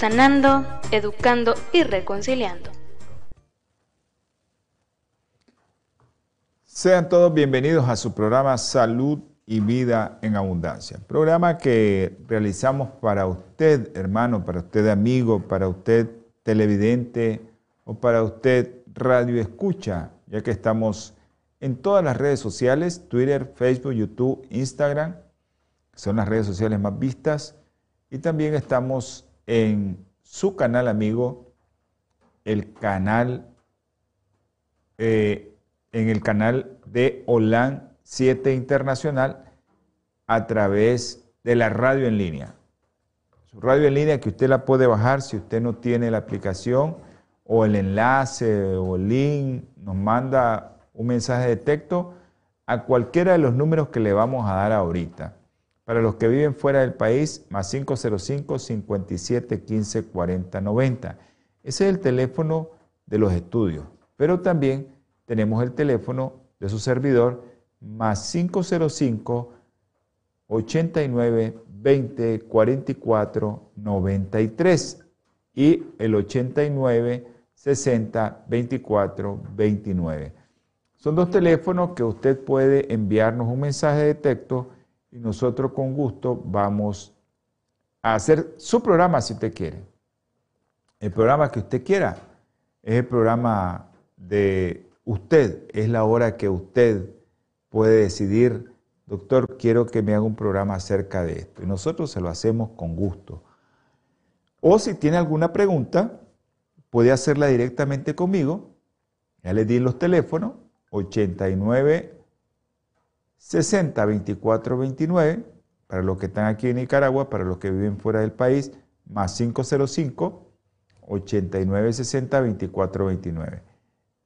sanando, educando y reconciliando. Sean todos bienvenidos a su programa Salud y Vida en Abundancia. Programa que realizamos para usted, hermano, para usted, amigo, para usted, televidente o para usted, radio escucha, ya que estamos en todas las redes sociales, Twitter, Facebook, YouTube, Instagram, son las redes sociales más vistas, y también estamos en su canal amigo, el canal, eh, en el canal de OLAN 7 Internacional a través de la radio en línea. Su radio en línea que usted la puede bajar si usted no tiene la aplicación o el enlace o el link, nos manda un mensaje de texto a cualquiera de los números que le vamos a dar ahorita. Para los que viven fuera del país, más 505 57 15 40 90. Ese es el teléfono de los estudios. Pero también tenemos el teléfono de su servidor, más 505 89 20 44 93 y el 89 60 24 29. Son dos teléfonos que usted puede enviarnos un mensaje de texto y nosotros con gusto vamos a hacer su programa si usted quiere. El programa que usted quiera es el programa de usted, es la hora que usted puede decidir, doctor, quiero que me haga un programa acerca de esto. Y nosotros se lo hacemos con gusto. O si tiene alguna pregunta, puede hacerla directamente conmigo. Ya les di los teléfonos, 89 60 24 29 para los que están aquí en Nicaragua, para los que viven fuera del país, más 505 89 60 24 29.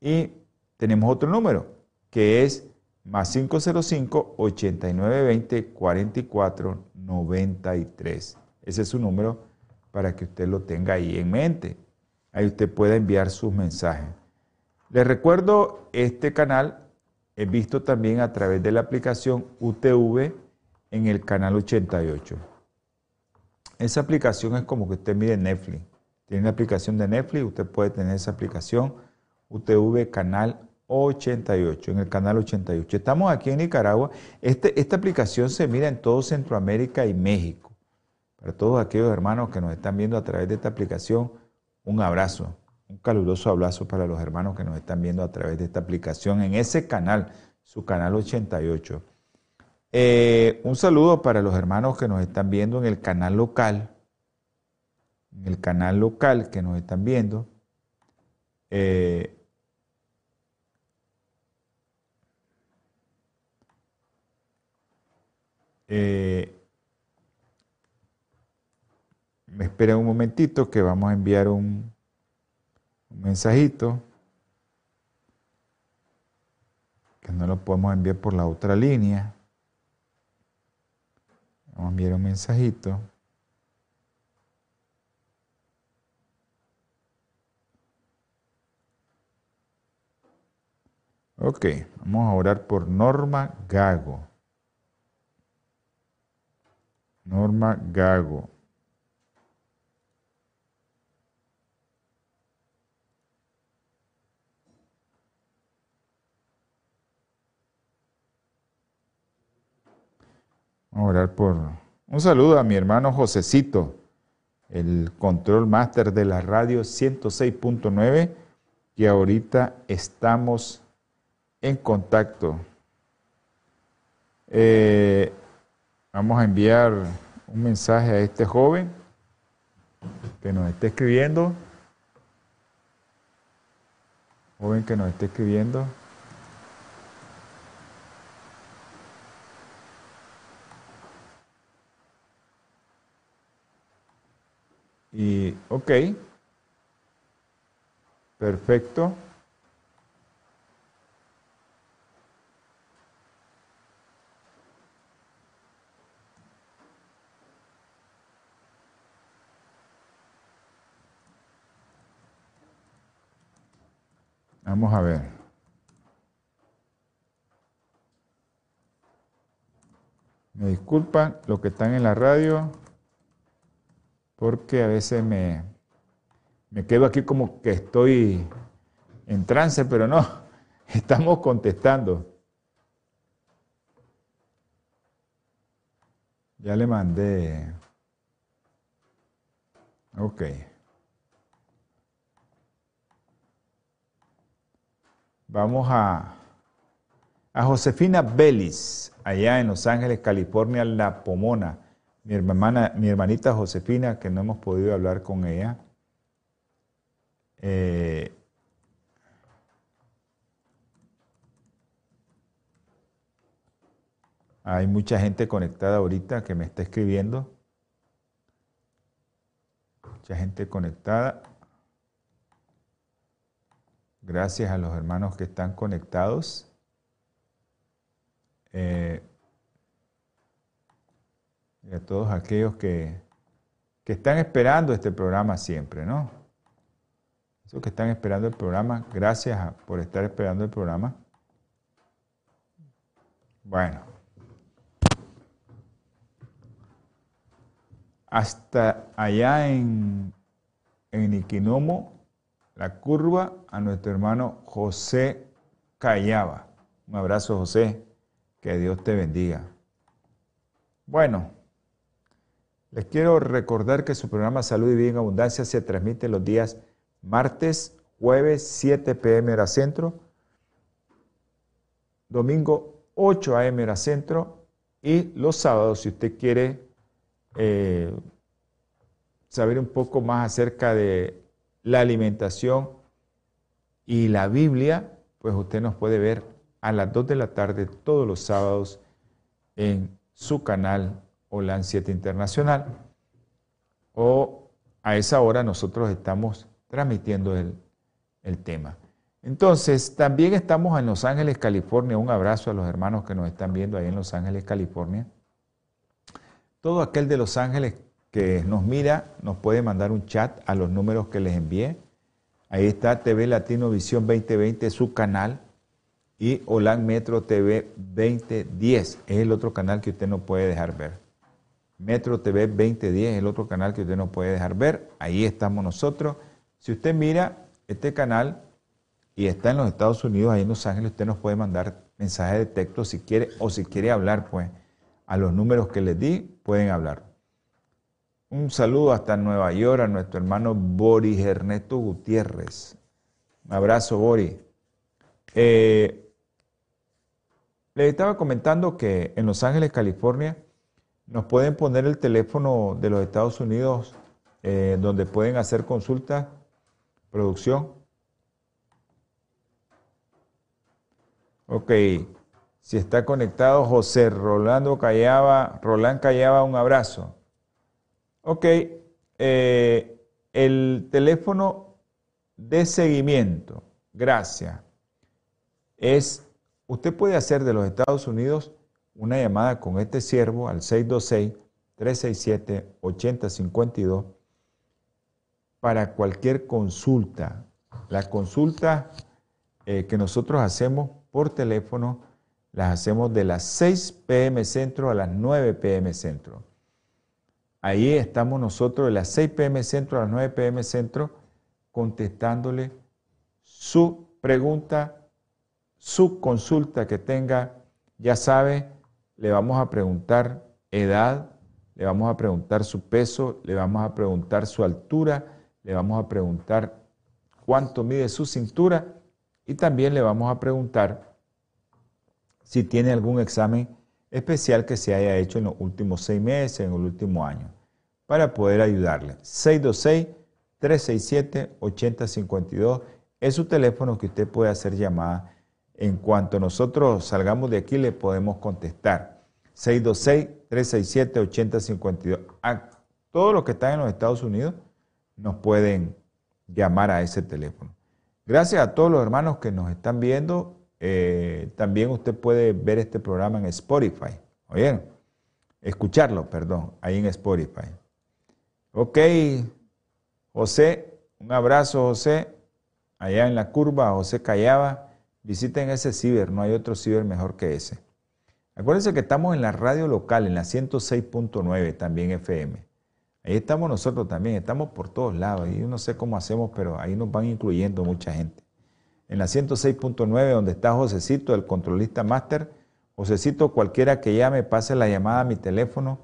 Y tenemos otro número que es más 505 89 20 44 93. Ese es su número para que usted lo tenga ahí en mente. Ahí usted puede enviar sus mensajes. Les recuerdo este canal he visto también a través de la aplicación UTV en el canal 88. Esa aplicación es como que usted mire Netflix. Tiene una aplicación de Netflix, usted puede tener esa aplicación UTV canal 88, en el canal 88. Estamos aquí en Nicaragua. Este, esta aplicación se mira en todo Centroamérica y México. Para todos aquellos hermanos que nos están viendo a través de esta aplicación, un abrazo. Un caluroso abrazo para los hermanos que nos están viendo a través de esta aplicación en ese canal, su canal 88. Eh, un saludo para los hermanos que nos están viendo en el canal local, en el canal local que nos están viendo. Eh, eh, me esperen un momentito que vamos a enviar un, un mensajito que no lo podemos enviar por la otra línea. Vamos a enviar un mensajito. Ok, vamos a orar por Norma Gago. Norma Gago. Vamos a orar por un saludo a mi hermano Josecito, el control máster de la radio 106.9, que ahorita estamos en contacto. Eh, vamos a enviar un mensaje a este joven que nos está escribiendo. Joven que nos está escribiendo. Y, ok, perfecto. Vamos a ver. Me disculpan los que están en la radio porque a veces me, me quedo aquí como que estoy en trance, pero no, estamos contestando. Ya le mandé. Ok. Vamos a, a Josefina Belis, allá en Los Ángeles, California, La Pomona. Mi, hermana, mi hermanita Josefina, que no hemos podido hablar con ella. Eh, hay mucha gente conectada ahorita que me está escribiendo. Mucha gente conectada. Gracias a los hermanos que están conectados. Eh, y a todos aquellos que, que están esperando este programa siempre, ¿no? Esos que están esperando el programa, gracias por estar esperando el programa. Bueno. Hasta allá en, en Iquinomo, la curva a nuestro hermano José Callaba. Un abrazo, José. Que Dios te bendiga. Bueno, les quiero recordar que su programa Salud y Vida en Abundancia se transmite los días martes, jueves, 7 pm hora centro, domingo 8 am hora centro y los sábados, si usted quiere eh, saber un poco más acerca de la alimentación y la Biblia, pues usted nos puede ver a las 2 de la tarde todos los sábados en su canal OLAN 7 Internacional. O a esa hora nosotros estamos transmitiendo el, tema. Entonces, también estamos en Los Ángeles, California. Un abrazo a los hermanos que nos están viendo ahí en Los Ángeles, California. Todo aquel de Los Ángeles que nos mira nos puede mandar un chat a los números que les envié. Ahí está TV Latino Visión 2020, su canal, y Holan Metro TV 2010 es el otro canal que usted no puede dejar ver. Metro TV 2010 es el otro canal que usted no puede dejar ver. Ahí estamos nosotros. Si usted mira este canal y está en los Estados Unidos, ahí en Los Ángeles, usted nos puede mandar mensaje de texto si quiere o si quiere hablar, pues a los números que les di, pueden hablar. Un saludo hasta Nueva York a nuestro hermano Boris Ernesto Gutiérrez. Un abrazo, Boris. Eh, les estaba comentando que en Los Ángeles, California, nos pueden poner el teléfono de los Estados Unidos eh, donde pueden hacer consulta, producción. Ok, si está conectado José Rolando Callaba, Roland Callaba, un abrazo. Ok, eh, el teléfono de seguimiento, gracias, es, usted puede hacer de los Estados Unidos una llamada con este siervo al 626-367-8052 para cualquier consulta. La consulta eh, que nosotros hacemos por teléfono las hacemos de las 6 pm centro a las 9 pm centro. Ahí estamos nosotros de las 6 pm centro a las 9 pm centro contestándole su pregunta, su consulta que tenga. Ya sabe, le vamos a preguntar edad, le vamos a preguntar su peso, le vamos a preguntar su altura, le vamos a preguntar cuánto mide su cintura y también le vamos a preguntar si tiene algún examen especial que se haya hecho en los últimos seis meses, en el último año, para poder ayudarle. 626-367-8052 es su teléfono que usted puede hacer llamada. En cuanto nosotros salgamos de aquí, le podemos contestar. 626-367-8052. A todos los que están en los Estados Unidos, nos pueden llamar a ese teléfono. Gracias a todos los hermanos que nos están viendo. Eh, también usted puede ver este programa en Spotify. ¿Oyeron? Escucharlo, perdón, ahí en Spotify. Ok, José, un abrazo, José. Allá en la curva, José Callaba. Visiten ese ciber, no hay otro ciber mejor que ese. Acuérdense que estamos en la radio local, en la 106.9, también FM. Ahí estamos nosotros también, estamos por todos lados. Y no sé cómo hacemos, pero ahí nos van incluyendo mucha gente. En la 106.9, donde está Josecito, el controlista máster. Josecito, cualquiera que llame, pase la llamada a mi teléfono,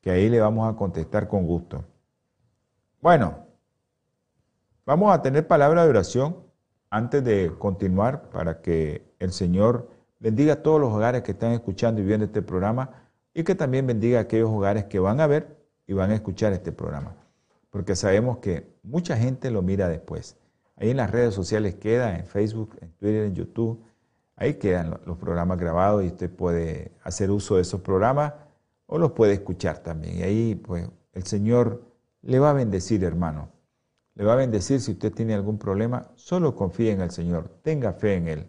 que ahí le vamos a contestar con gusto. Bueno, vamos a tener palabra de oración antes de continuar para que el Señor bendiga a todos los hogares que están escuchando y viendo este programa y que también bendiga a aquellos hogares que van a ver y van a escuchar este programa. Porque sabemos que mucha gente lo mira después. Ahí en las redes sociales queda, en Facebook, en Twitter, en YouTube. Ahí quedan los programas grabados y usted puede hacer uso de esos programas o los puede escuchar también. Y ahí pues el Señor le va a bendecir, hermano. Le va a bendecir si usted tiene algún problema. Solo confíe en el Señor. Tenga fe en Él.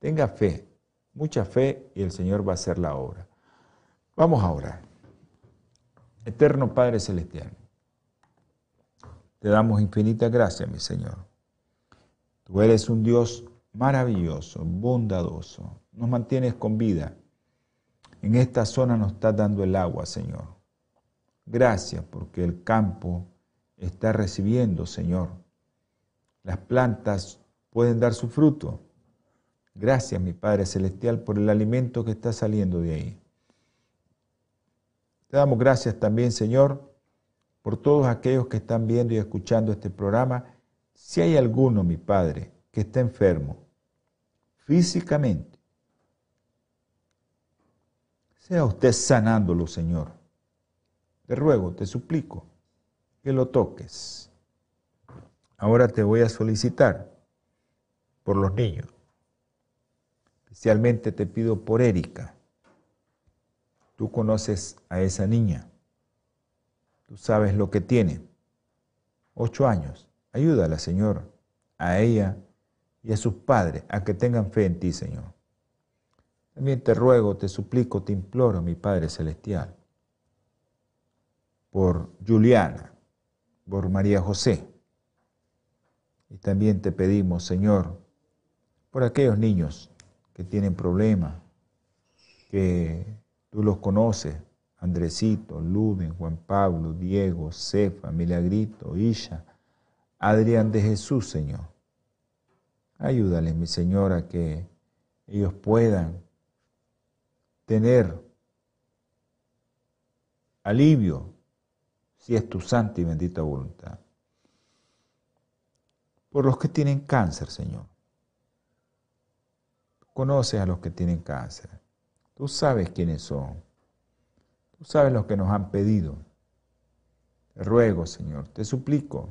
Tenga fe mucha fe y el Señor va a hacer la obra. Vamos a orar. Eterno Padre Celestial, te damos infinitas gracias, mi Señor. Tú eres un Dios maravilloso, bondadoso. Nos mantienes con vida. En esta zona nos estás dando el agua, Señor. Gracias porque el campo está recibiendo, Señor. Las plantas pueden dar su fruto. Gracias, mi Padre Celestial, por el alimento que está saliendo de ahí. Te damos gracias también, Señor, por todos aquellos que están viendo y escuchando este programa. Si hay alguno, mi Padre, que está enfermo físicamente, sea usted sanándolo, Señor. Te ruego, te suplico que lo toques. Ahora te voy a solicitar por los niños Especialmente te pido por Erika. Tú conoces a esa niña. Tú sabes lo que tiene. Ocho años. Ayúdala, Señor, a ella y a sus padres a que tengan fe en ti, Señor. También te ruego, te suplico, te imploro, mi Padre Celestial, por Juliana, por María José. Y también te pedimos, Señor, por aquellos niños que tienen problemas, que tú los conoces, Andresito, Luden, Juan Pablo, Diego, Cefa, Milagrito, Isha, Adrián de Jesús, Señor. Ayúdales, mi Señor, a que ellos puedan tener alivio si es tu santa y bendita voluntad. Por los que tienen cáncer, Señor conoces a los que tienen cáncer. Tú sabes quiénes son. Tú sabes los que nos han pedido. Te ruego, Señor, te suplico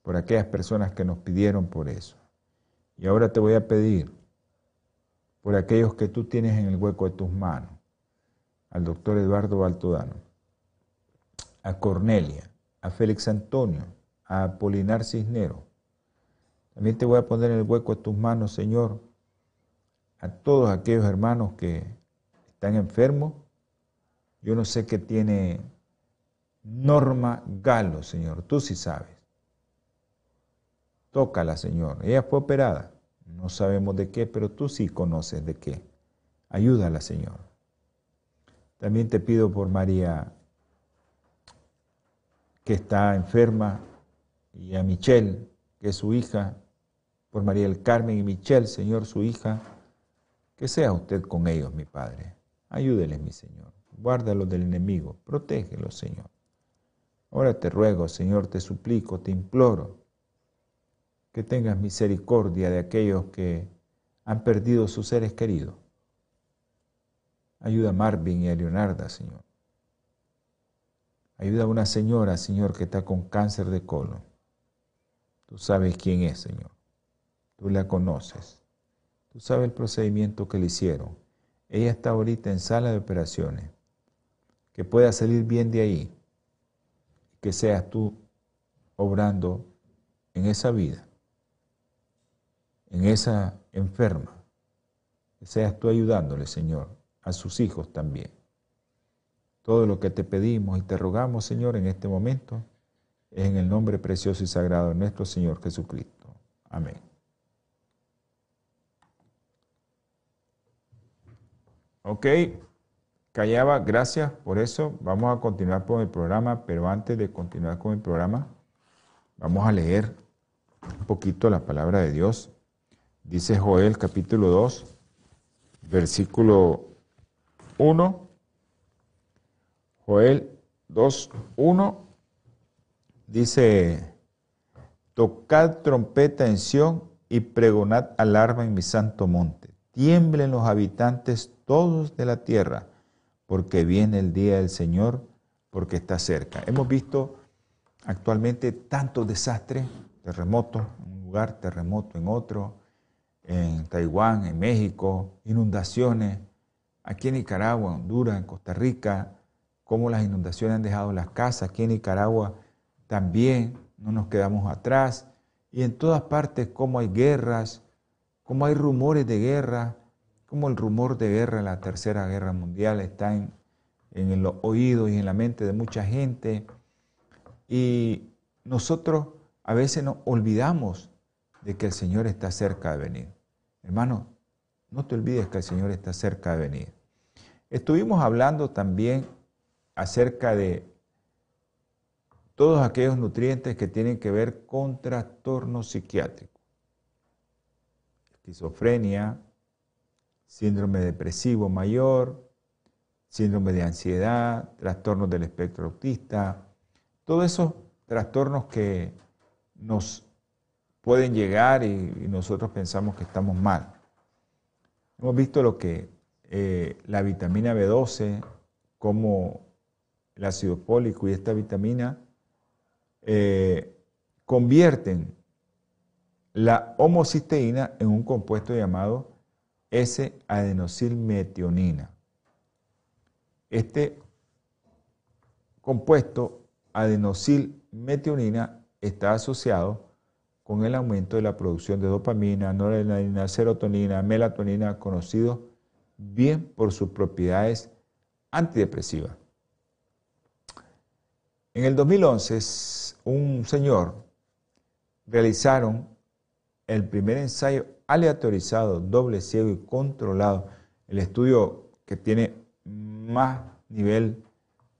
por aquellas personas que nos pidieron por eso. Y ahora te voy a pedir por aquellos que tú tienes en el hueco de tus manos, al doctor Eduardo Baltodano, a Cornelia, a Félix Antonio, a Apolinar Cisnero. También te voy a poner en el hueco de tus manos, Señor, a todos aquellos hermanos que están enfermos. Yo no sé qué tiene Norma Galo, Señor, tú sí sabes. Tócala, Señor. Ella fue operada. No sabemos de qué, pero tú sí conoces de qué. Ayúdala, Señor. También te pido por María, que está enferma, y a Michelle, que es su hija, por María del Carmen y Michelle, Señor, su hija, que sea usted con ellos, mi Padre. Ayúdeles, mi Señor. Guárdalos del enemigo. Protégelos, Señor. Ahora te ruego, Señor, te suplico, te imploro, que tengas misericordia de aquellos que han perdido sus seres queridos. Ayuda a Marvin y a Leonarda, Señor. Ayuda a una señora, Señor, que está con cáncer de colon. Tú sabes quién es, Señor. Tú la conoces. Tú sabes el procedimiento que le hicieron. Ella está ahorita en sala de operaciones. Que pueda salir bien de ahí. Que seas tú obrando en esa vida, en esa enferma. Que seas tú ayudándole, Señor, a sus hijos también. Todo lo que te pedimos y te rogamos, Señor, en este momento, es en el nombre precioso y sagrado de nuestro Señor Jesucristo. Amén. Ok, Callaba, gracias por eso. Vamos a continuar con el programa, pero antes de continuar con el programa, vamos a leer un poquito la palabra de Dios. Dice Joel capítulo 2, versículo 1. Joel 2, 1 dice, tocad trompeta en Sión y pregonad alarma en mi santo monte. Tiemblen los habitantes todos de la tierra porque viene el día del Señor, porque está cerca. Hemos visto actualmente tantos desastres, terremotos en un lugar, terremoto en otro, en Taiwán, en México, inundaciones, aquí en Nicaragua, Honduras, en Costa Rica, cómo las inundaciones han dejado las casas, aquí en Nicaragua también no nos quedamos atrás, y en todas partes cómo hay guerras, cómo hay rumores de guerra, como el rumor de guerra la Tercera Guerra Mundial está en, en los oídos y en la mente de mucha gente. Y nosotros a veces nos olvidamos de que el Señor está cerca de venir. Hermano, no te olvides que el Señor está cerca de venir. Estuvimos hablando también acerca de todos aquellos nutrientes que tienen que ver con trastornos psiquiátricos. Esquizofrenia, síndrome depresivo mayor, síndrome de ansiedad, trastornos del espectro autista, todos esos trastornos que nos pueden llegar y, nosotros pensamos que estamos mal. Hemos visto lo que eh, la vitamina B12, como el ácido fólico y esta vitamina eh, convierten la homocisteína en un compuesto llamado S-adenosilmetionina. Este compuesto adenosilmetionina está asociado con el aumento de la producción de dopamina, noradrenalina, serotonina, melatonina, conocidos bien por sus propiedades antidepresivas. En el 2011, un señor realizaron el primer ensayo aleatorizado, doble ciego y controlado, el estudio que tiene más nivel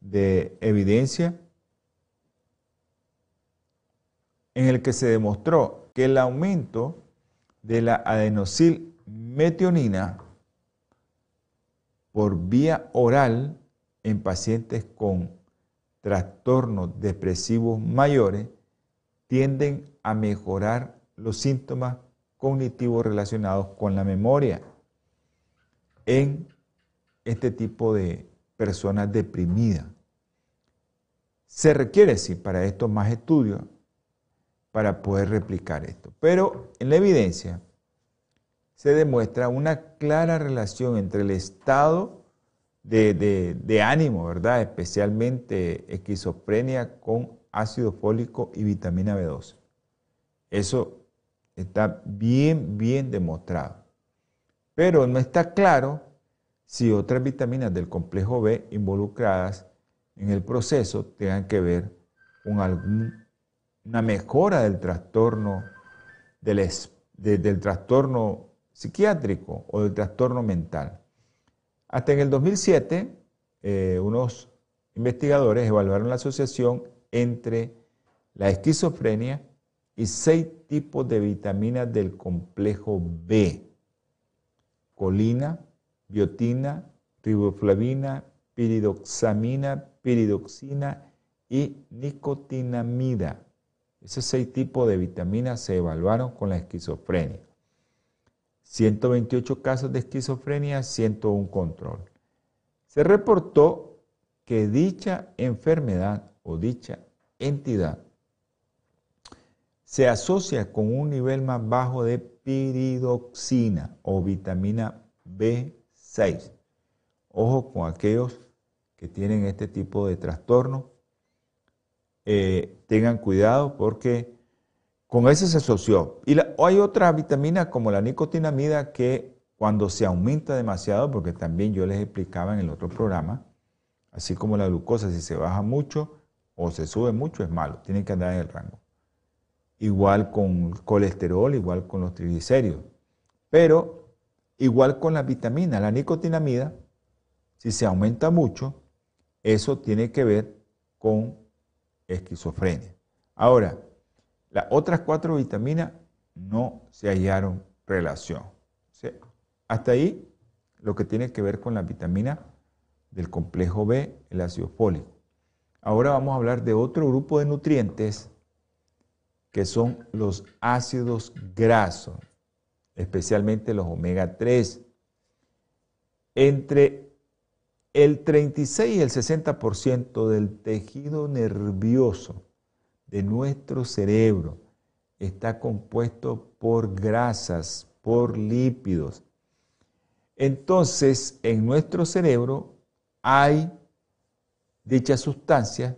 de evidencia, en el que se demostró que el aumento de la adenosilmetionina por vía oral en pacientes con trastornos depresivos mayores tienden a mejorar los síntomas cognitivos relacionados con la memoria en este tipo de personas deprimidas. Se requiere, sí, para esto más estudios para poder replicar esto. Pero en la evidencia se demuestra una clara relación entre el estado de, de ánimo, ¿verdad? Especialmente esquizofrenia con ácido fólico y vitamina B12. Eso Está bien, bien demostrado. Pero no está claro si otras vitaminas del complejo B involucradas en el proceso tengan que ver con alguna mejora del trastorno, del trastorno psiquiátrico o del trastorno mental. Hasta en el 2007, eh, unos investigadores evaluaron la asociación entre la esquizofrenia y seis tipos de vitaminas del complejo B. Colina, biotina, riboflavina, piridoxamina, piridoxina y nicotinamida. Esos seis tipos de vitaminas se evaluaron con la esquizofrenia. 128 casos de esquizofrenia, 101 control. Se reportó que dicha enfermedad o dicha entidad se asocia con un nivel más bajo de piridoxina o vitamina B6. Ojo con aquellos que tienen este tipo de trastorno eh, tengan cuidado porque con eso se asoció. Y hay otra vitamina como la nicotinamida que cuando se aumenta demasiado, porque también yo les explicaba en el otro programa, así como la glucosa, si se baja mucho o se sube mucho es malo, tiene que andar en el rango. Igual con colesterol, igual con los triglicéridos. Pero igual con la vitamina, la nicotinamida, si se aumenta mucho, eso tiene que ver con esquizofrenia. Ahora, las otras cuatro vitaminas no se hallaron relación. hasta ahí lo que tiene que ver con la vitamina del complejo B, el ácido fólico. Ahora vamos a hablar de otro grupo de nutrientes que son los ácidos grasos, especialmente los omega 3. Entre el 36 y el 60% del tejido nervioso de nuestro cerebro está compuesto por grasas, por lípidos. Entonces, en nuestro cerebro hay dichas sustancias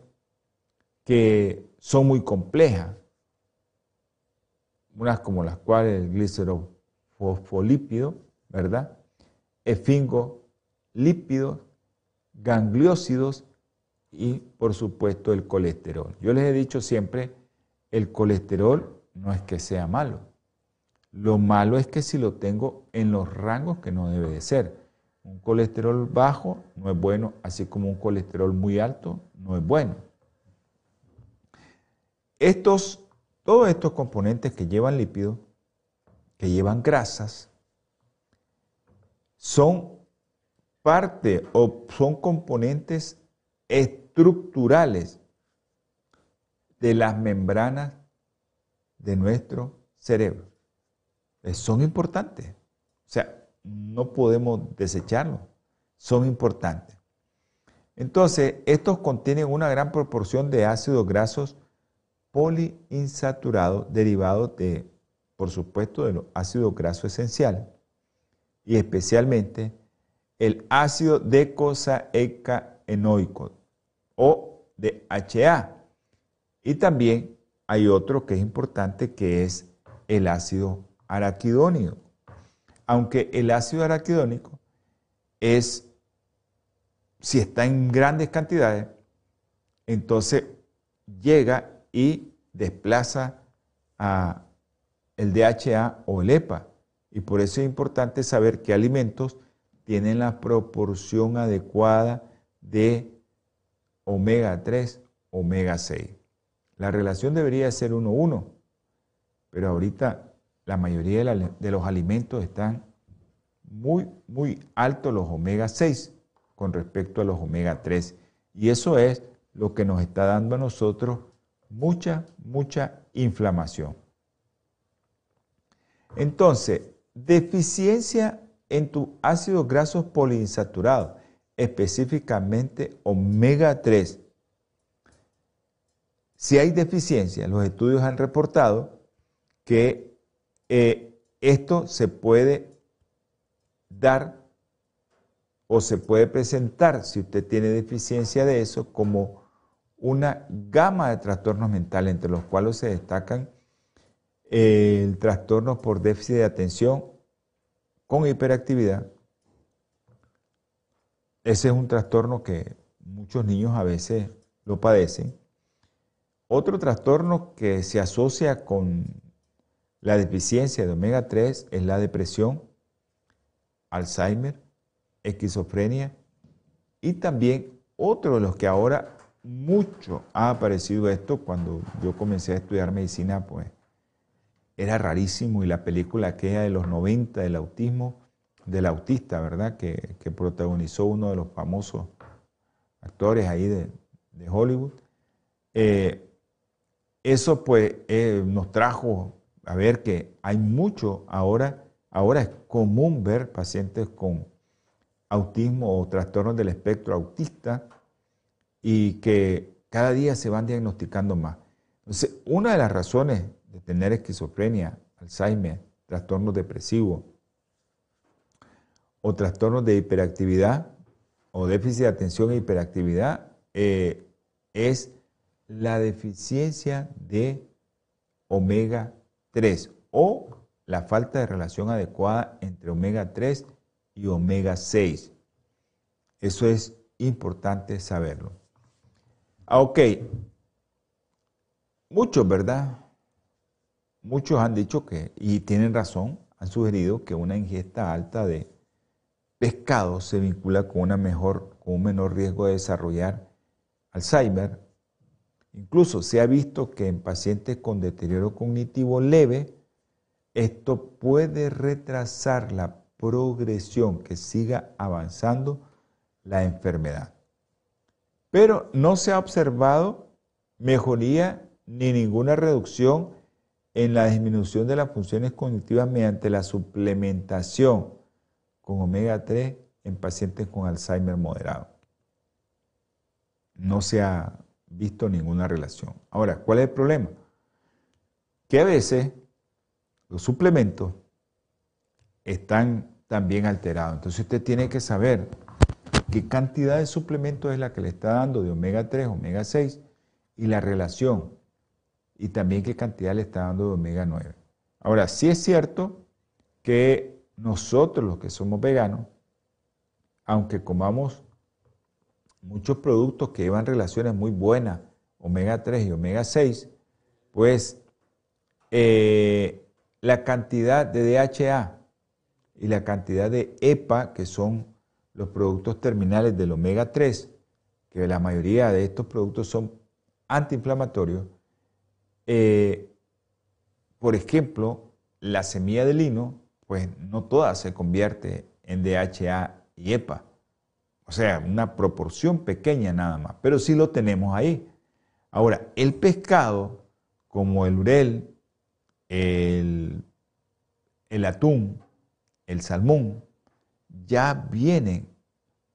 que son muy complejas, unas como las cuales el glicerofosfolípido, ¿verdad? Esfingolípidos, gangliósidos y por supuesto el colesterol. Yo les he dicho siempre, el colesterol no es que sea malo. Lo malo es que si lo tengo en los rangos que no debe de ser. Un colesterol bajo no es bueno, así como un colesterol muy alto no es bueno. Estos, todos estos componentes que llevan lípidos, que llevan grasas, son parte o son componentes estructurales de las membranas de nuestro cerebro. Son importantes. O sea, no podemos desecharlos. Son importantes. Entonces, estos contienen una gran proporción de ácidos grasos poliinsaturados derivados de, por supuesto, de los ácidos grasos esenciales y especialmente el ácido decosaecaenoico o DHA. Y también hay otro que es importante que es el ácido araquidónico. Aunque el ácido araquidónico es, si está en grandes cantidades, entonces llega y desplaza a el DHA o el EPA. Y por eso es importante saber qué alimentos tienen la proporción adecuada de omega 3, omega 6. La relación debería ser 1-1, pero ahorita la mayoría de, los alimentos están muy, muy altos los omega 6 con respecto a los omega 3. Y eso es lo que nos está dando a nosotros mucha, mucha inflamación. Entonces, deficiencia en tus ácidos grasos poliinsaturados, específicamente omega 3. Si hay deficiencia, los estudios han reportado que eh, esto se puede dar o se puede presentar, si usted tiene deficiencia de eso, como una gama de trastornos mentales, entre los cuales se destacan eh, el trastorno por déficit de atención, con hiperactividad. Ese es un trastorno que muchos niños a veces lo padecen. Otro trastorno que se asocia con la deficiencia de omega 3 es la depresión, Alzheimer, esquizofrenia y también otro de los que ahora mucho ha aparecido esto cuando yo comencé a estudiar medicina, pues era rarísimo y la película aquella de los 90 del autismo, del autista, ¿verdad? Que, protagonizó uno de los famosos actores ahí de, Hollywood. Eh, eso pues eh, nos trajo a ver que hay mucho ahora, ahora es común ver pacientes con autismo o trastornos del espectro autista y que cada día se van diagnosticando más. Entonces, una de las razones de tener esquizofrenia, Alzheimer, trastornos depresivos o trastornos de hiperactividad o déficit de atención e hiperactividad eh, es la deficiencia de omega 3 o la falta de relación adecuada entre omega 3 y omega 6. Eso es importante saberlo. Ah, ok, muchos, ¿verdad? Muchos han dicho que, y tienen razón, han sugerido que una ingesta alta de pescado se vincula con, una mejor, con un menor riesgo de desarrollar Alzheimer. Incluso se ha visto que en pacientes con deterioro cognitivo leve, esto puede retrasar la progresión, que siga avanzando la enfermedad. Pero no se ha observado mejoría ni ninguna reducción en la disminución de las funciones cognitivas mediante la suplementación con omega 3 en pacientes con Alzheimer moderado. No se ha visto ninguna relación. Ahora, ¿cuál es el problema? Que a veces los suplementos están también alterados. Entonces usted tiene que saber qué cantidad de suplementos es la que le está dando de omega 3, omega 6 y la relación. Y también qué cantidad le está dando de omega 9. Ahora, sí es cierto que nosotros los que somos veganos, aunque comamos muchos productos que llevan relaciones muy buenas, omega 3 y omega 6, pues eh, la cantidad de DHA y la cantidad de EPA, que son los productos terminales del omega 3, que la mayoría de estos productos son antiinflamatorios, eh, por ejemplo, la semilla de lino, pues no toda se convierte en DHA y EPA. O sea, una proporción pequeña nada más, pero sí lo tenemos ahí. Ahora, el pescado, como el urel, el, el atún, el salmón, ya vienen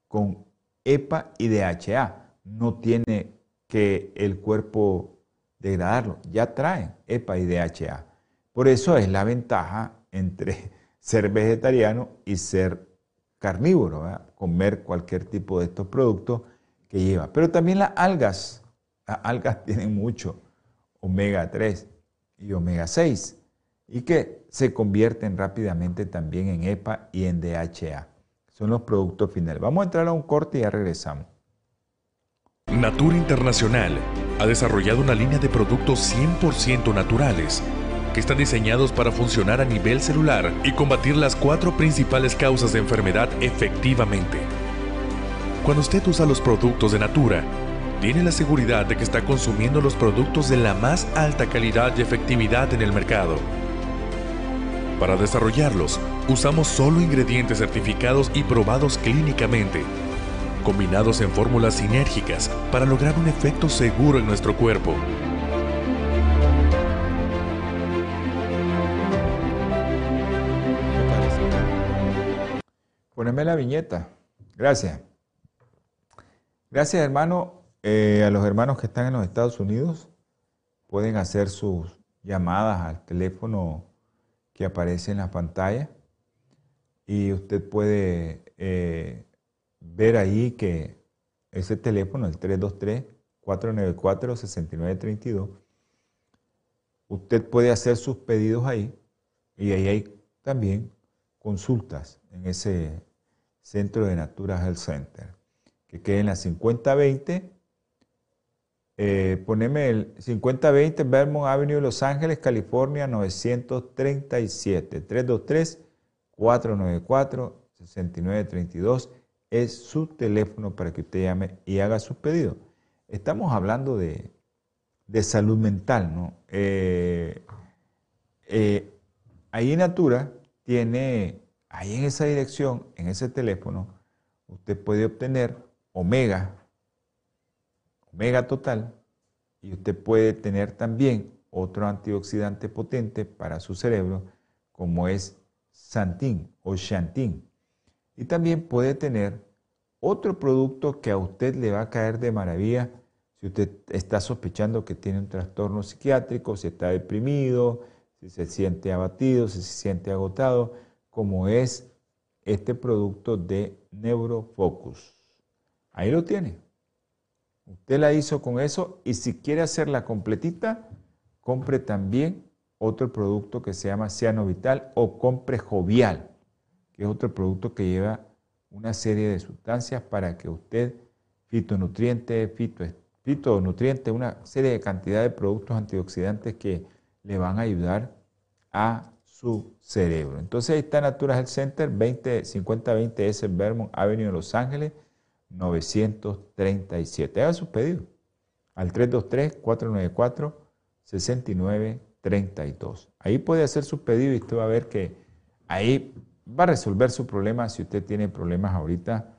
con EPA y DHA. No tiene que el cuerpo degradarlo, ya traen EPA y DHA. Por eso es la ventaja entre ser vegetariano y ser carnívoro, comer cualquier tipo de estos productos que lleva. Pero también las algas, las algas tienen mucho omega 3 y omega 6 y que se convierten rápidamente también en EPA y en DHA. Son los productos finales. Vamos a entrar a un corte y ya regresamos. Natura Internacional ha desarrollado una línea de productos 100% naturales que están diseñados para funcionar a nivel celular y combatir las cuatro principales causas de enfermedad efectivamente. Cuando usted usa los productos de Natura, tiene la seguridad de que está consumiendo los productos de la más alta calidad y efectividad en el mercado. Para desarrollarlos, usamos solo ingredientes certificados y probados clínicamente, combinados en fórmulas sinérgicas para lograr un efecto seguro en nuestro cuerpo. Poneme la viñeta. Gracias. Gracias, hermano. Eh, a los hermanos que están en los Estados Unidos, pueden hacer sus llamadas al teléfono que aparece en la pantalla. Y usted puede eh, ver ahí que ese teléfono, el 323-494-6932, usted puede hacer sus pedidos ahí y ahí hay también consultas en ese centro de Natura Health Center, que queda en la 5020 eh, poneme el 5020 Vermont Avenue, Los Ángeles, California, 937. 323-494-6932 es su teléfono para que usted llame y haga su pedido. Estamos hablando de, salud mental, ¿no? Eh, eh, ahí Natura tiene, ahí en esa dirección, en ese teléfono, usted puede obtener Omega, Omega total, y usted puede tener también otro antioxidante potente para su cerebro, como es Santin o Xantin. Y también puede tener otro producto que a usted le va a caer de maravilla si usted está sospechando que tiene un trastorno psiquiátrico, si está deprimido, si se siente abatido, si se siente agotado, como es este producto de Neurofocus. Ahí lo tiene Usted la hizo con eso y si quiere hacerla completita, compre también otro producto que se llama Ciano Vital o compre Jovial, que es otro producto que lleva una serie de sustancias para que usted, fitonutrientes, fito, fitonutrientes, una serie de cantidad de productos antioxidantes que le van a ayudar a su cerebro. Entonces ahí está Natural Health Center, 20, 5020 S Vermont Avenue de Los Ángeles, 937. Haga su pedido al 323-494-6932. Ahí puede hacer su pedido y usted va a ver que ahí va a resolver su problema si usted tiene problemas ahorita,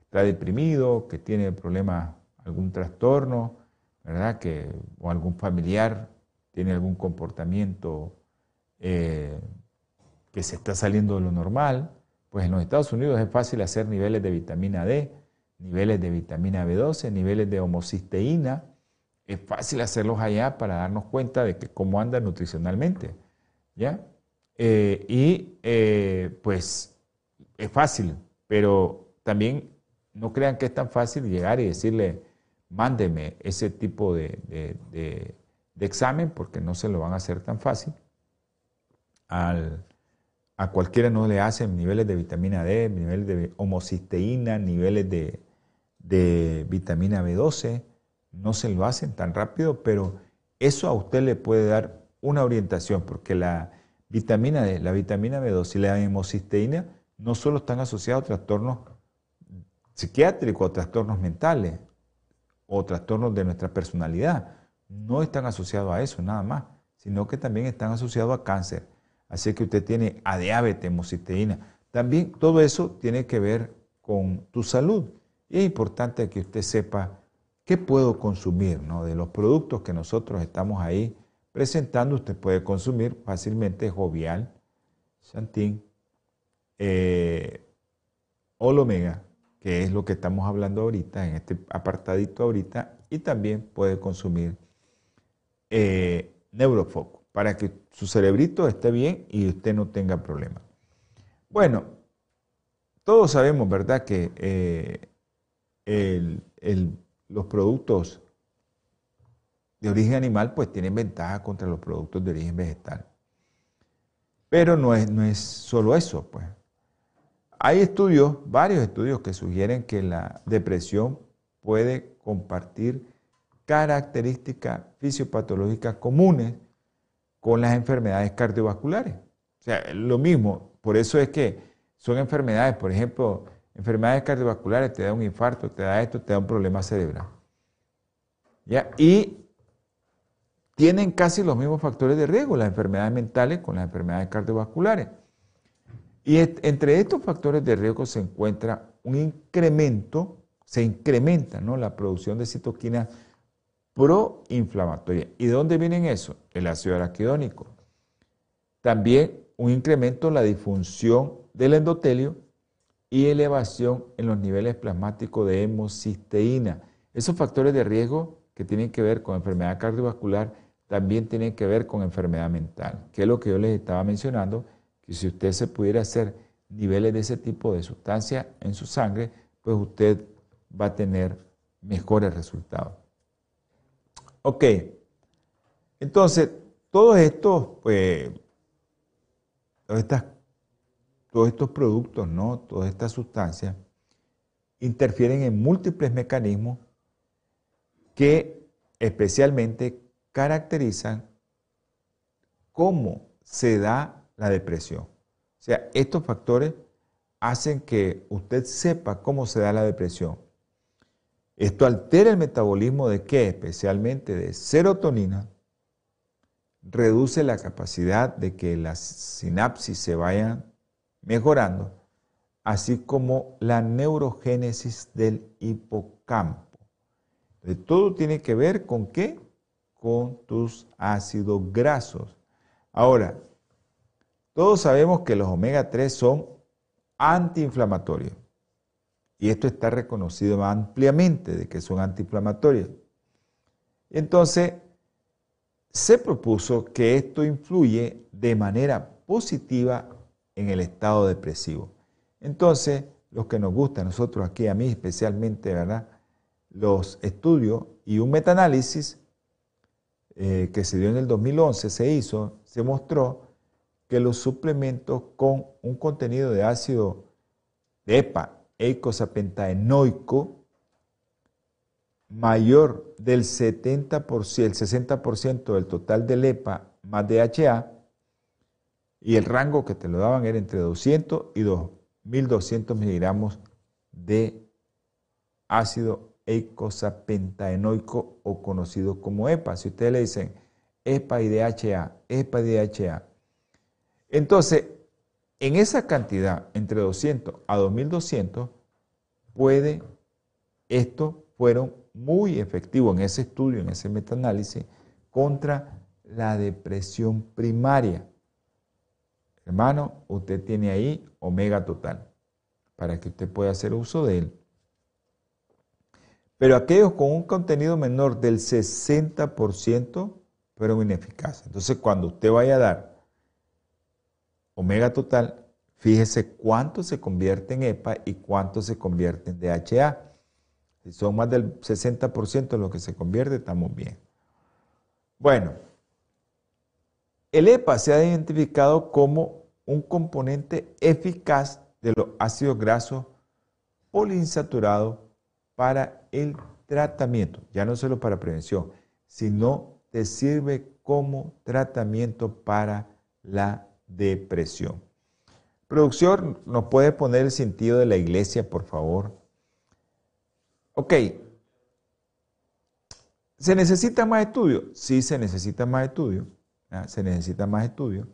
está deprimido, que tiene problemas, algún trastorno, ¿verdad? Que, o algún familiar tiene algún comportamiento eh, que se está saliendo de lo normal. Pues en los Estados Unidos es fácil hacer niveles de vitamina D, niveles de vitamina B12, niveles de homocisteína. Es fácil hacerlos allá para darnos cuenta de que cómo anda nutricionalmente. ¿ya? Eh, y eh, pues es fácil, pero también no crean que es tan fácil llegar y decirle, mándeme ese tipo de, de, examen, porque no se lo van a hacer tan fácil. Al, a cualquiera no le hacen niveles de vitamina D, niveles de homocisteína, niveles de, de vitamina B12, no se lo hacen tan rápido, pero eso a usted le puede dar una orientación, porque la vitamina D, la vitamina B12 y la hemocisteína no solo están asociados a trastornos psiquiátricos, trastornos mentales o trastornos de nuestra personalidad, no están asociados a eso nada más, sino que también están asociados a cáncer. Así que usted tiene a diabetes, hemocisteína. También todo eso tiene que ver con tu salud. Y es importante que usted sepa qué puedo consumir, ¿no? De los productos que nosotros estamos ahí presentando, usted puede consumir fácilmente Jovial, Santín, eh, Olomega, que es lo que estamos hablando ahorita, en este apartadito ahorita, y también puede consumir eh, Neurofoco, para que su cerebrito esté bien y usted no tenga problemas. Bueno, todos sabemos, ¿verdad?, que eh, los productos de origen animal pues tienen ventaja contra los productos de origen vegetal. Pero no es, no es solo eso, pues. Hay estudios, varios estudios que sugieren que la depresión puede compartir características fisiopatológicas comunes con las enfermedades cardiovasculares. O sea, lo mismo, por eso es que son enfermedades, por ejemplo, enfermedades cardiovasculares, te da un infarto, te da esto, te da un problema cerebral. ¿Ya? Y tienen casi los mismos factores de riesgo, las enfermedades mentales con las enfermedades cardiovasculares. Y entre estos factores de riesgo se encuentra un incremento, se incrementa ¿no? la producción de citoquinas proinflamatorias. ¿Y de dónde vienen eso? El ácido araquidónico. También un incremento en la disfunción del endotelio y elevación en los niveles plasmáticos de hemocisteína. Esos factores de riesgo que tienen que ver con enfermedad cardiovascular también tienen que ver con enfermedad mental, que es lo que yo les estaba mencionando, que si usted se pudiera hacer niveles de ese tipo de sustancia en su sangre, pues usted va a tener mejores resultados. Ok, entonces, todos estos, pues, todas estas todos estos productos, ¿no? todas estas sustancias, interfieren en múltiples mecanismos que especialmente caracterizan cómo se da la depresión. O sea, estos factores hacen que usted sepa cómo se da la depresión. Esto altera el metabolismo de qué? Especialmente de serotonina, reduce la capacidad de que las sinapsis se vayan mejorando, así como la neurogénesis del hipocampo. todo tiene que ver con qué? Con tus ácidos grasos. Ahora, todos sabemos que los omega 3 son antiinflamatorios. Y esto está reconocido ampliamente de que son antiinflamatorios. Entonces, se propuso que esto influye de manera positiva en el estado depresivo. Entonces, lo que nos gusta a nosotros aquí, a mí especialmente, ¿verdad? los estudios y un metaanálisis eh, que se dio en el 2011, se hizo, se mostró que los suplementos con un contenido de ácido de EPA, eicosapentaenoico, mayor del 70%, el 60% del total del EPA más DHA, y el rango que te lo daban era entre 200 y 2200 miligramos de ácido eicosapentaenoico o conocido como EPA. Si ustedes le dicen EPA y DHA, EPA y DHA. Entonces, en esa cantidad, entre 200 a 2200, puede, esto fueron muy efectivos en ese estudio, en ese metaanálisis, contra la depresión primaria. Hermano, usted tiene ahí omega total para que usted pueda hacer uso de él. Pero aquellos con un contenido menor del 60% fueron ineficaces. Entonces, cuando usted vaya a dar omega total, fíjese cuánto se convierte en EPA y cuánto se convierte en DHA. Si son más del 60% de lo que se convierte, estamos bien. Bueno, el EPA se ha identificado como un componente eficaz de los ácidos grasos poliinsaturados para el tratamiento, ya no solo para prevención, sino te sirve como tratamiento para la depresión. Producción, ¿nos puede poner el sentido de la iglesia, por favor? Ok. ¿Se necesita más estudio? Sí, se necesita más estudio se necesita más estudio.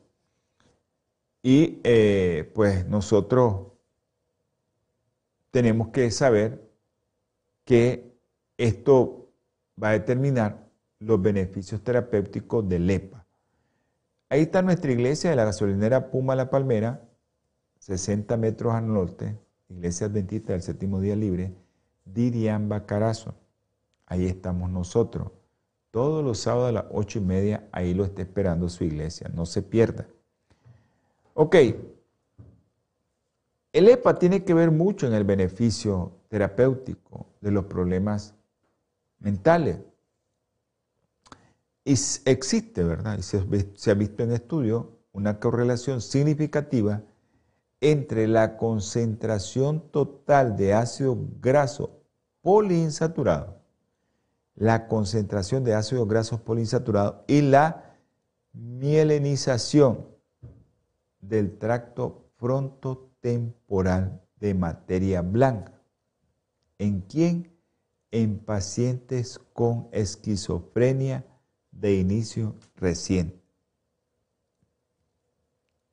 Y eh, pues nosotros tenemos que saber que esto va a determinar los beneficios terapéuticos del EPA. Ahí está nuestra iglesia de la gasolinera Puma La Palmera, 60 metros al norte, iglesia adventista del séptimo día libre, Diriamba Carazo. Ahí estamos nosotros. Todos los sábados a las ocho y media, ahí lo está esperando su iglesia. No se pierda. Ok. El EPA tiene que ver mucho en el beneficio terapéutico de los problemas mentales. Y existe, ¿verdad? Y se ha visto en estudios una correlación significativa entre la concentración total de ácido graso poliinsaturado la concentración de ácidos grasos poliinsaturados y la mielinización del tracto frontotemporal de materia blanca. ¿En quién? En pacientes con esquizofrenia de inicio reciente.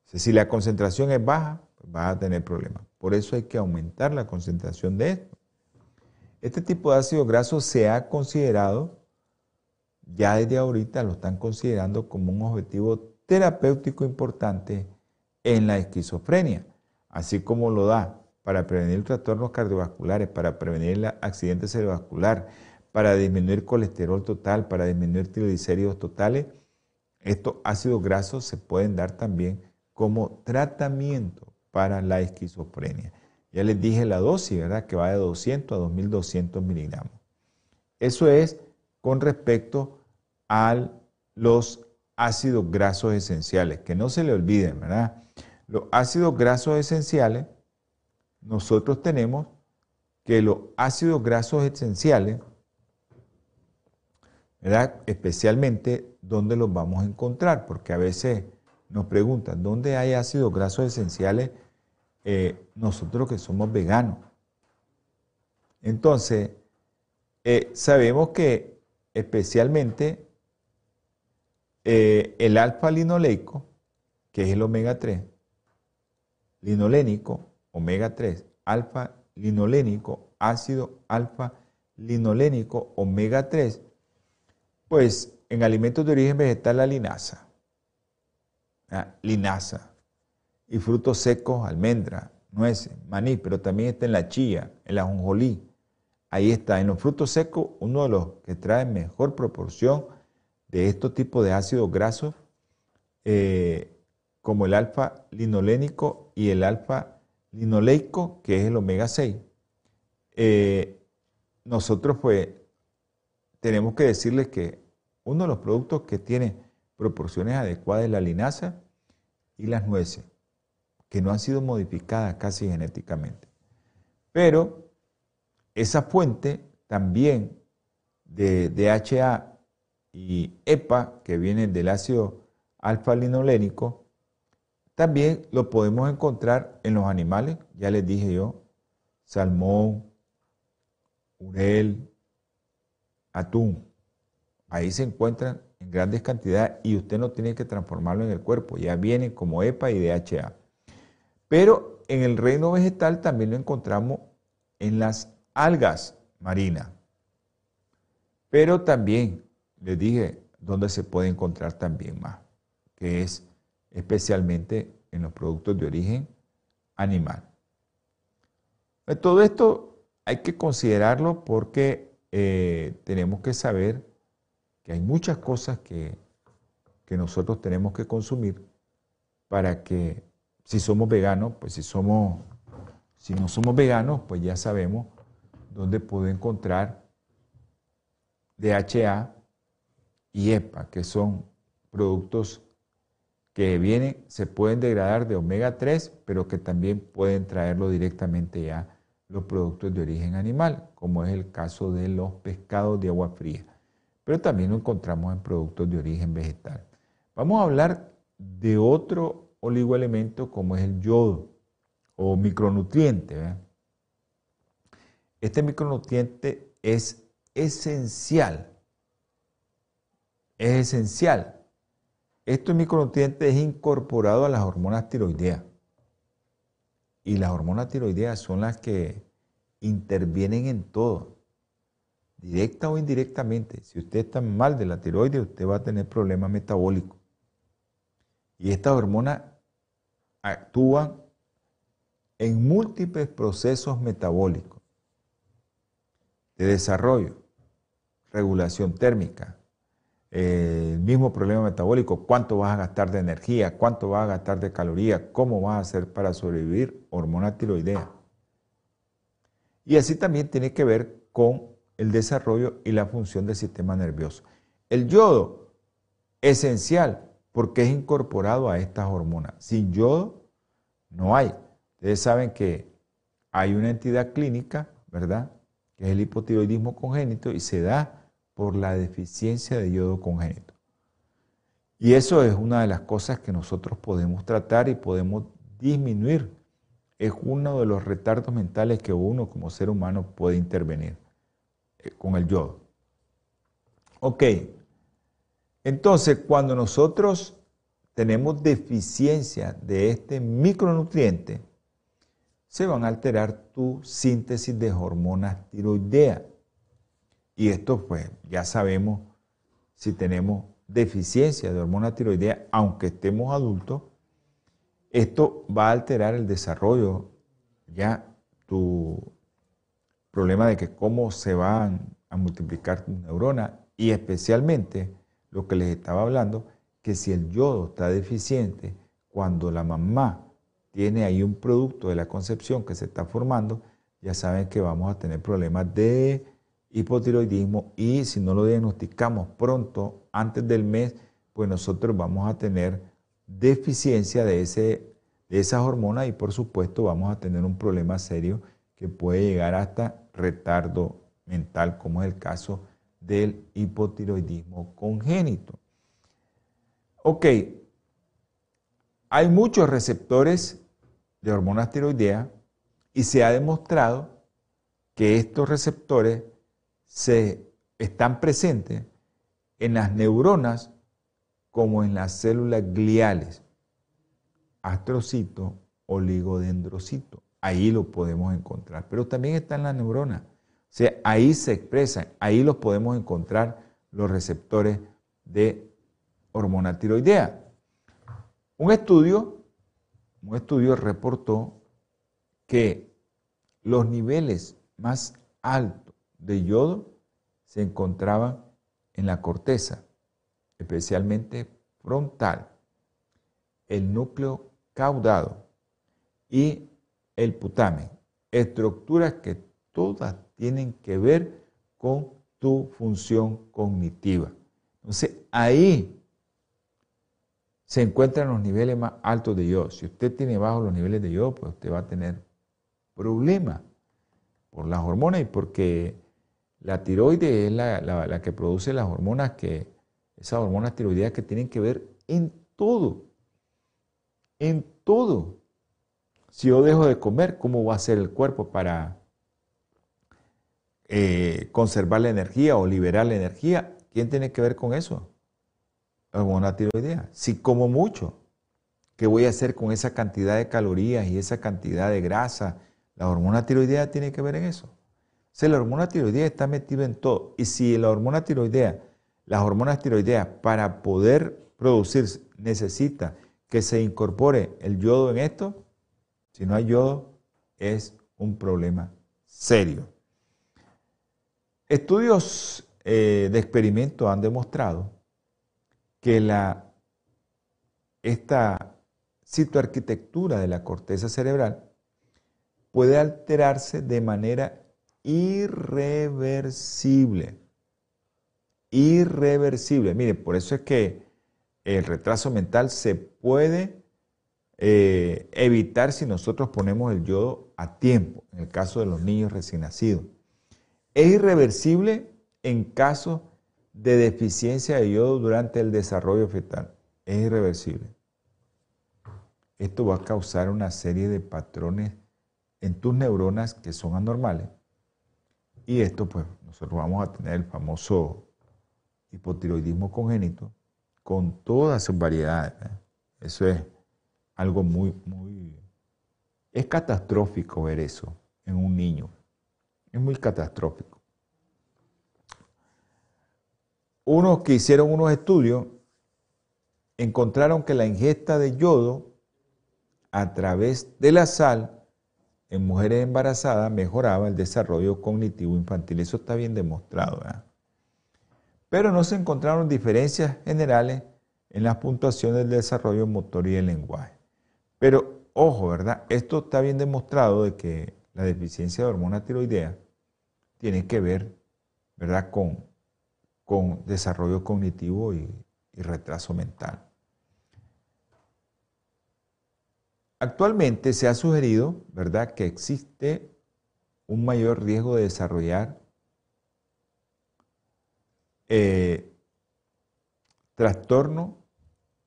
Si la concentración es baja, pues vas a tener problemas. Por eso hay que aumentar la concentración de esto. Este tipo de ácido graso se ha considerado, ya desde ahorita lo están considerando como un objetivo terapéutico importante en la esquizofrenia, así como lo da para prevenir trastornos cardiovasculares, para prevenir el accidente cerebrovascular, para disminuir colesterol total, para disminuir triglicéridos totales. Estos ácidos grasos se pueden dar también como tratamiento para la esquizofrenia. Ya les dije la dosis, ¿verdad? Que va de 200 a 2200 miligramos. Eso es con respecto a los ácidos grasos esenciales, que no se le olviden, ¿verdad? Los ácidos grasos esenciales, nosotros tenemos que los ácidos grasos esenciales, ¿verdad? Especialmente, ¿dónde los vamos a encontrar? Porque a veces nos preguntan, ¿dónde hay ácidos grasos esenciales? Eh, nosotros que somos veganos. Entonces, eh, sabemos que especialmente eh, el alfa linoleico, que es el omega 3, linolénico, omega 3, alfa linolénico, ácido alfa linolénico, omega 3, pues en alimentos de origen vegetal la linaza, ah, linaza, y frutos secos, almendra, nueces, maní, pero también está en la chía, en la jonjolí. Ahí está, en los frutos secos, uno de los que trae mejor proporción de estos tipos de ácidos grasos, eh, como el alfa linolénico y el alfa linoleico, que es el omega 6. Eh, nosotros pues tenemos que decirles que uno de los productos que tiene proporciones adecuadas es la linaza y las nueces, que no han sido modificadas casi genéticamente. Pero esa fuente también de DHA y EPA, que vienen del ácido alfa-linolénico, también lo podemos encontrar en los animales, ya les dije yo, salmón, urel, atún. Ahí se encuentran en grandes cantidades y usted no tiene que transformarlo en el cuerpo, ya viene como EPA y DHA. Pero en el reino vegetal también lo encontramos en las algas marinas. Pero también les dije dónde se puede encontrar también más, que es especialmente en los productos de origen animal. Todo esto hay que considerarlo porque eh, tenemos que saber que hay muchas cosas que, que nosotros tenemos que consumir para que si somos veganos, pues si somos, si no somos veganos, pues ya sabemos dónde puedo encontrar DHA y EPA, que son productos que vienen, se pueden degradar de omega 3, pero que también pueden traerlo directamente ya los productos de origen animal, como es el caso de los pescados de agua fría. Pero también lo encontramos en productos de origen vegetal. Vamos a hablar de otro oligoelemento como es el yodo o micronutriente. Este micronutriente es esencial. Es esencial estos micronutrientes es incorporado a las hormonas tiroideas. Y las hormonas tiroideas son las que intervienen en todo, directa o indirectamente. Si usted está mal de la tiroides, usted va a tener problemas metabólicos. Y estas hormonas actúan en múltiples procesos metabólicos de desarrollo, regulación térmica, el mismo problema metabólico, cuánto vas a gastar de energía, cuánto vas a gastar de calorías, cómo vas a hacer para sobrevivir, hormona tiroidea. Y así también tiene que ver con el desarrollo y la función del sistema nervioso. El yodo, esencial, porque es incorporado a estas hormonas. Sin yodo, no hay. Ustedes saben que hay una entidad clínica, ¿verdad? Que es el hipotiroidismo congénito y se da por la deficiencia de yodo congénito. Y eso es una de las cosas que nosotros podemos tratar y podemos disminuir. Es uno de los retardos mentales que uno como ser humano puede intervenir eh, con el yodo. Ok, entonces cuando nosotros tenemos deficiencia de este micronutriente, se van a alterar tu síntesis de hormonas tiroideas. Y esto, pues, ya sabemos si tenemos deficiencia de hormona tiroidea, aunque estemos adultos, esto va a alterar el desarrollo, ya tu problema de que cómo se van a multiplicar tus neuronas y especialmente lo que les estaba hablando, que si el yodo está deficiente, cuando la mamá tiene ahí un producto de la concepción que se está formando, ya saben que vamos a tener problemas de hipotiroidismo y si no lo diagnosticamos pronto, antes del mes, pues nosotros vamos a tener deficiencia de, ese, de esas hormonas y por supuesto vamos a tener un problema serio que puede llegar hasta retardo mental, como es el caso del hipotiroidismo congénito. Ok, hay muchos receptores de hormonas tiroideas y se ha demostrado que estos receptores se están presentes en las neuronas como en las células gliales, astrocito, oligodendrocito. Ahí lo podemos encontrar, pero también está en la neurona. Sea, ahí se expresan, ahí los podemos encontrar los receptores de hormona tiroidea. Un estudio, un estudio reportó que los niveles más altos de yodo se encontraban en la corteza, especialmente frontal, el núcleo caudado y el putamen, estructuras que todas tienen que ver con tu función cognitiva. Entonces, ahí se encuentran los niveles más altos de yodo. Si usted tiene bajos los niveles de yodo, pues usted va a tener problemas por las hormonas y porque la tiroides es la, que produce las hormonas que, esas hormonas tiroideas que tienen que ver en todo, en todo. Si yo dejo de comer, ¿cómo va a ser el cuerpo para eh, conservar la energía o liberar la energía? ¿Quién tiene que ver con eso? Hormona tiroidea. Si como mucho, ¿qué voy a hacer con esa cantidad de calorías y esa cantidad de grasa? La hormona tiroidea tiene que ver en eso. O sea, la hormona tiroidea está metida en todo. Y si la hormona tiroidea, las hormonas tiroideas, para poder producirse, necesita que se incorpore el yodo en esto, si no hay yodo, es un problema serio. Estudios eh, de experimento han demostrado que esta citoarquitectura de la corteza cerebral puede alterarse de manera irreversible. Irreversible. Mire, por eso es que el retraso mental se puede eh, evitar si nosotros ponemos el yodo a tiempo, en el caso de los niños recién nacidos. Es irreversible en caso de deficiencia de yodo durante el desarrollo fetal. Es irreversible. Esto va a causar una serie de patrones en tus neuronas que son anormales. Y esto, pues, nosotros vamos a tener el famoso hipotiroidismo congénito con todas sus variedades. ¿eh? Eso es algo muy, muy... Es catastrófico ver eso en un niño. Es muy catastrófico. Unos que hicieron unos estudios encontraron que la ingesta de yodo a través de la sal en mujeres embarazadas mejoraba el desarrollo cognitivo infantil. Eso está bien demostrado. Pero no se encontraron diferencias generales en las puntuaciones del desarrollo motor y el lenguaje. Pero ojo, ¿verdad? Esto está bien demostrado de que la deficiencia de hormona tiroidea tiene que ver, ¿verdad?, con, desarrollo cognitivo y retraso mental. Actualmente se ha sugerido, ¿verdad?, que existe un mayor riesgo de desarrollar eh, trastorno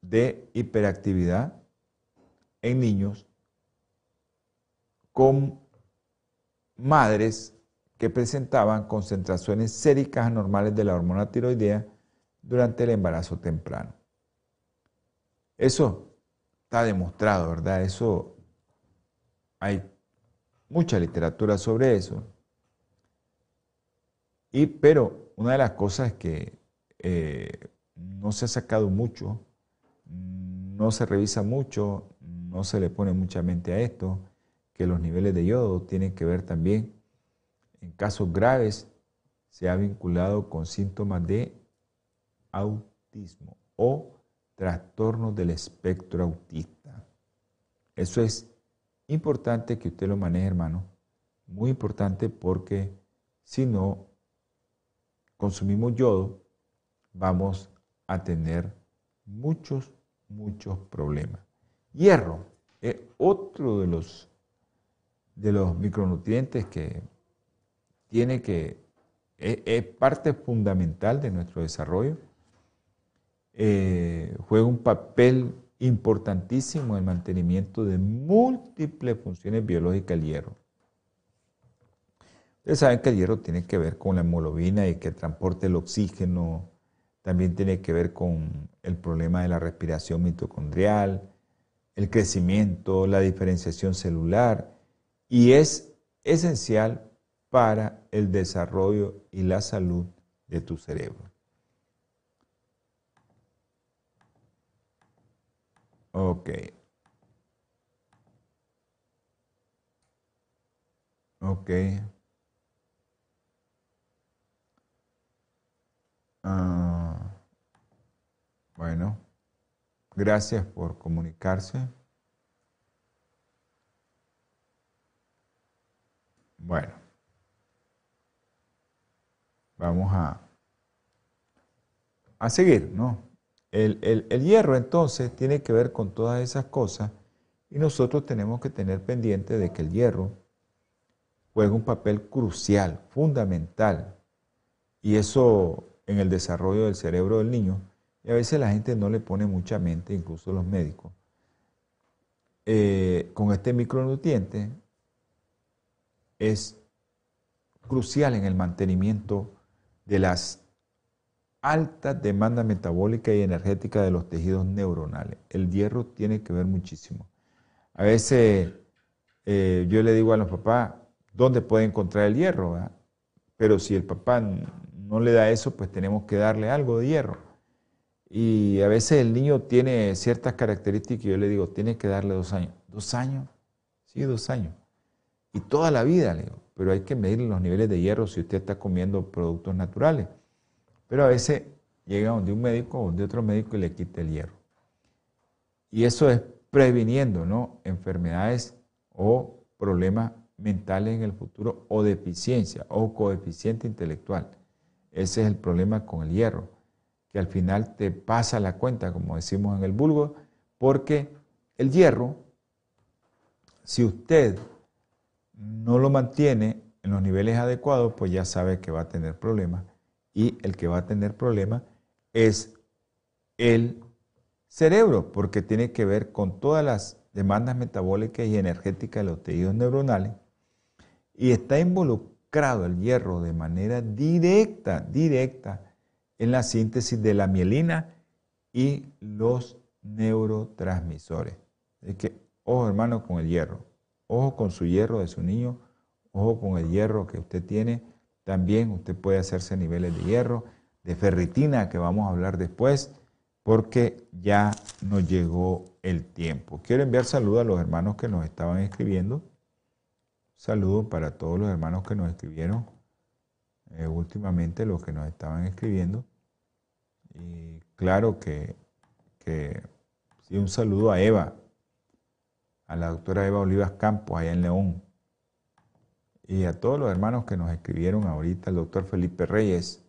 de hiperactividad en niños con madres que presentaban concentraciones séricas anormales de la hormona tiroidea durante el embarazo temprano. Eso está demostrado, ¿verdad? Eso hay mucha literatura sobre eso. Y, pero una de las cosas que eh, no se ha sacado mucho, no se revisa mucho, no se le pone mucha mente a esto, que los niveles de yodo tienen que ver también, en casos graves, se ha vinculado con síntomas de autismo o trastornos del espectro autista. Eso es importante que usted lo maneje, hermano. Muy importante porque si no consumimos yodo, vamos a tener muchos, muchos problemas. Hierro es otro de los, de los micronutrientes que tiene que, es parte fundamental de nuestro desarrollo. Eh, juega un papel importantísimo en el mantenimiento de múltiples funciones biológicas del hierro. Ustedes saben que el hierro tiene que ver con la hemoglobina y que transporte el oxígeno, también tiene que ver con el problema de la respiración mitocondrial, el crecimiento, la diferenciación celular y es esencial para el desarrollo y la salud de tu cerebro. Ok. Ok. Ah, bueno, gracias por comunicarse. Bueno, vamos a, a seguir, ¿no? El, el, hierro entonces tiene que ver con todas esas cosas y nosotros tenemos que tener pendiente de que el hierro juega un papel crucial, fundamental, y eso en el desarrollo del cerebro del niño, y a veces la gente no le pone mucha mente, incluso los médicos. Eh, con este micronutriente es crucial en el mantenimiento de las altas demandas metabólicas y energéticas de los tejidos neuronales. El hierro tiene que ver muchísimo. A veces eh, yo le digo a los papás, ¿dónde puede encontrar el hierro? Pero si el papá no le da eso, pues tenemos que darle algo de hierro. Y a veces el niño tiene ciertas características y yo le digo, tiene que darle dos años. ¿Dos años? Sí, dos años. Y toda la vida, le digo. Pero hay que medir los niveles de hierro si usted está comiendo productos naturales. Pero a veces llega donde un médico o donde otro médico y le quita el hierro. Y eso es previniendo ¿no? enfermedades o problemas mentales en el futuro o deficiencia o coeficiente intelectual. Ese es el problema con el hierro, que al final te pasa la cuenta, como decimos en el vulgo, porque el hierro, si usted no lo mantiene en los niveles adecuados, pues ya sabe que va a tener problemas. Y el que va a tener problemas es el cerebro, porque tiene que ver con todas las demandas metabólicas y energéticas de los tejidos neuronales. Y está involucrado el hierro de manera directa, directa, en la síntesis de la mielina y los neurotransmisores. Es que, ojo hermano con el hierro, ojo con su hierro de su niño, ojo con el hierro que usted tiene. También usted puede hacerse niveles de hierro, de ferritina, que vamos a hablar después, porque ya nos llegó el tiempo. Quiero enviar saludos a los hermanos que nos estaban escribiendo. Saludos para todos los hermanos que nos escribieron eh, últimamente, los que nos estaban escribiendo. Y claro que, que sí, un saludo a Eva, a la doctora Eva Olivas Campos, allá en León. Y a todos los hermanos que nos escribieron ahorita, el doctor Felipe Reyes,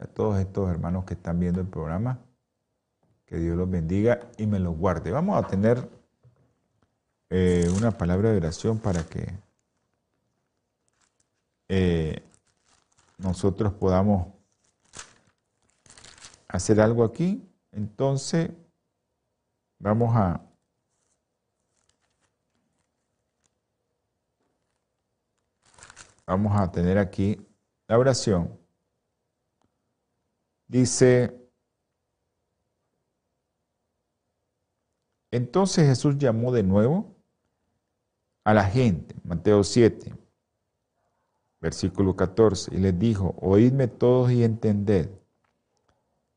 a todos estos hermanos que están viendo el programa. Que Dios los bendiga y me los guarde. Vamos a tener eh, una palabra de oración para que eh, nosotros podamos hacer algo aquí. Entonces, vamos a vamos a tener aquí la oración. Dice Entonces Jesús llamó de nuevo a la gente, Mateo 7, versículo 14, y les dijo, oídme todos y entended,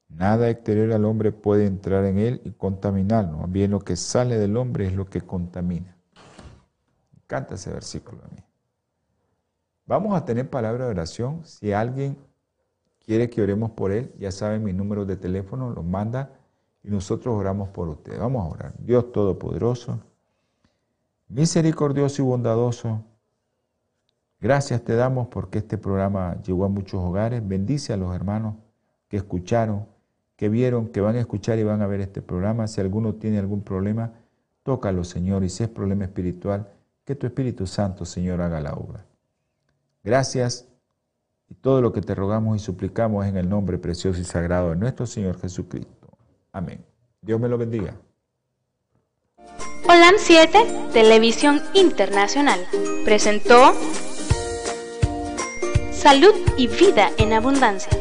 nada exterior al hombre puede entrar en él y contaminarlo, bien lo que sale del hombre es lo que contamina. Me encanta ese versículo a mí. Vamos a tener palabra de oración. Si alguien quiere que oremos por él, ya saben mi número de teléfono, lo manda y nosotros oramos por ustedes. Vamos a orar. Dios Todopoderoso, misericordioso y bondadoso, gracias te damos porque este programa llegó a muchos hogares. Bendice a los hermanos que escucharon, que vieron, que van a escuchar y van a ver este programa. Si alguno tiene algún problema, tócalo, Señor. Y si es problema espiritual, que tu Espíritu Santo, Señor, haga la obra. Gracias. Y todo lo que te rogamos y suplicamos en el nombre precioso y sagrado de nuestro Señor Jesucristo. Amén. Dios me lo bendiga. OLAM 7, Televisión Internacional, presentó Salud y Vida en Abundancia.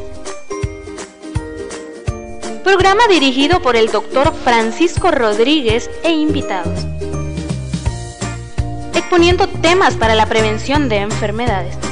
Programa dirigido por el doctor Francisco Rodríguez e invitados. Exponiendo temas para la prevención de enfermedades.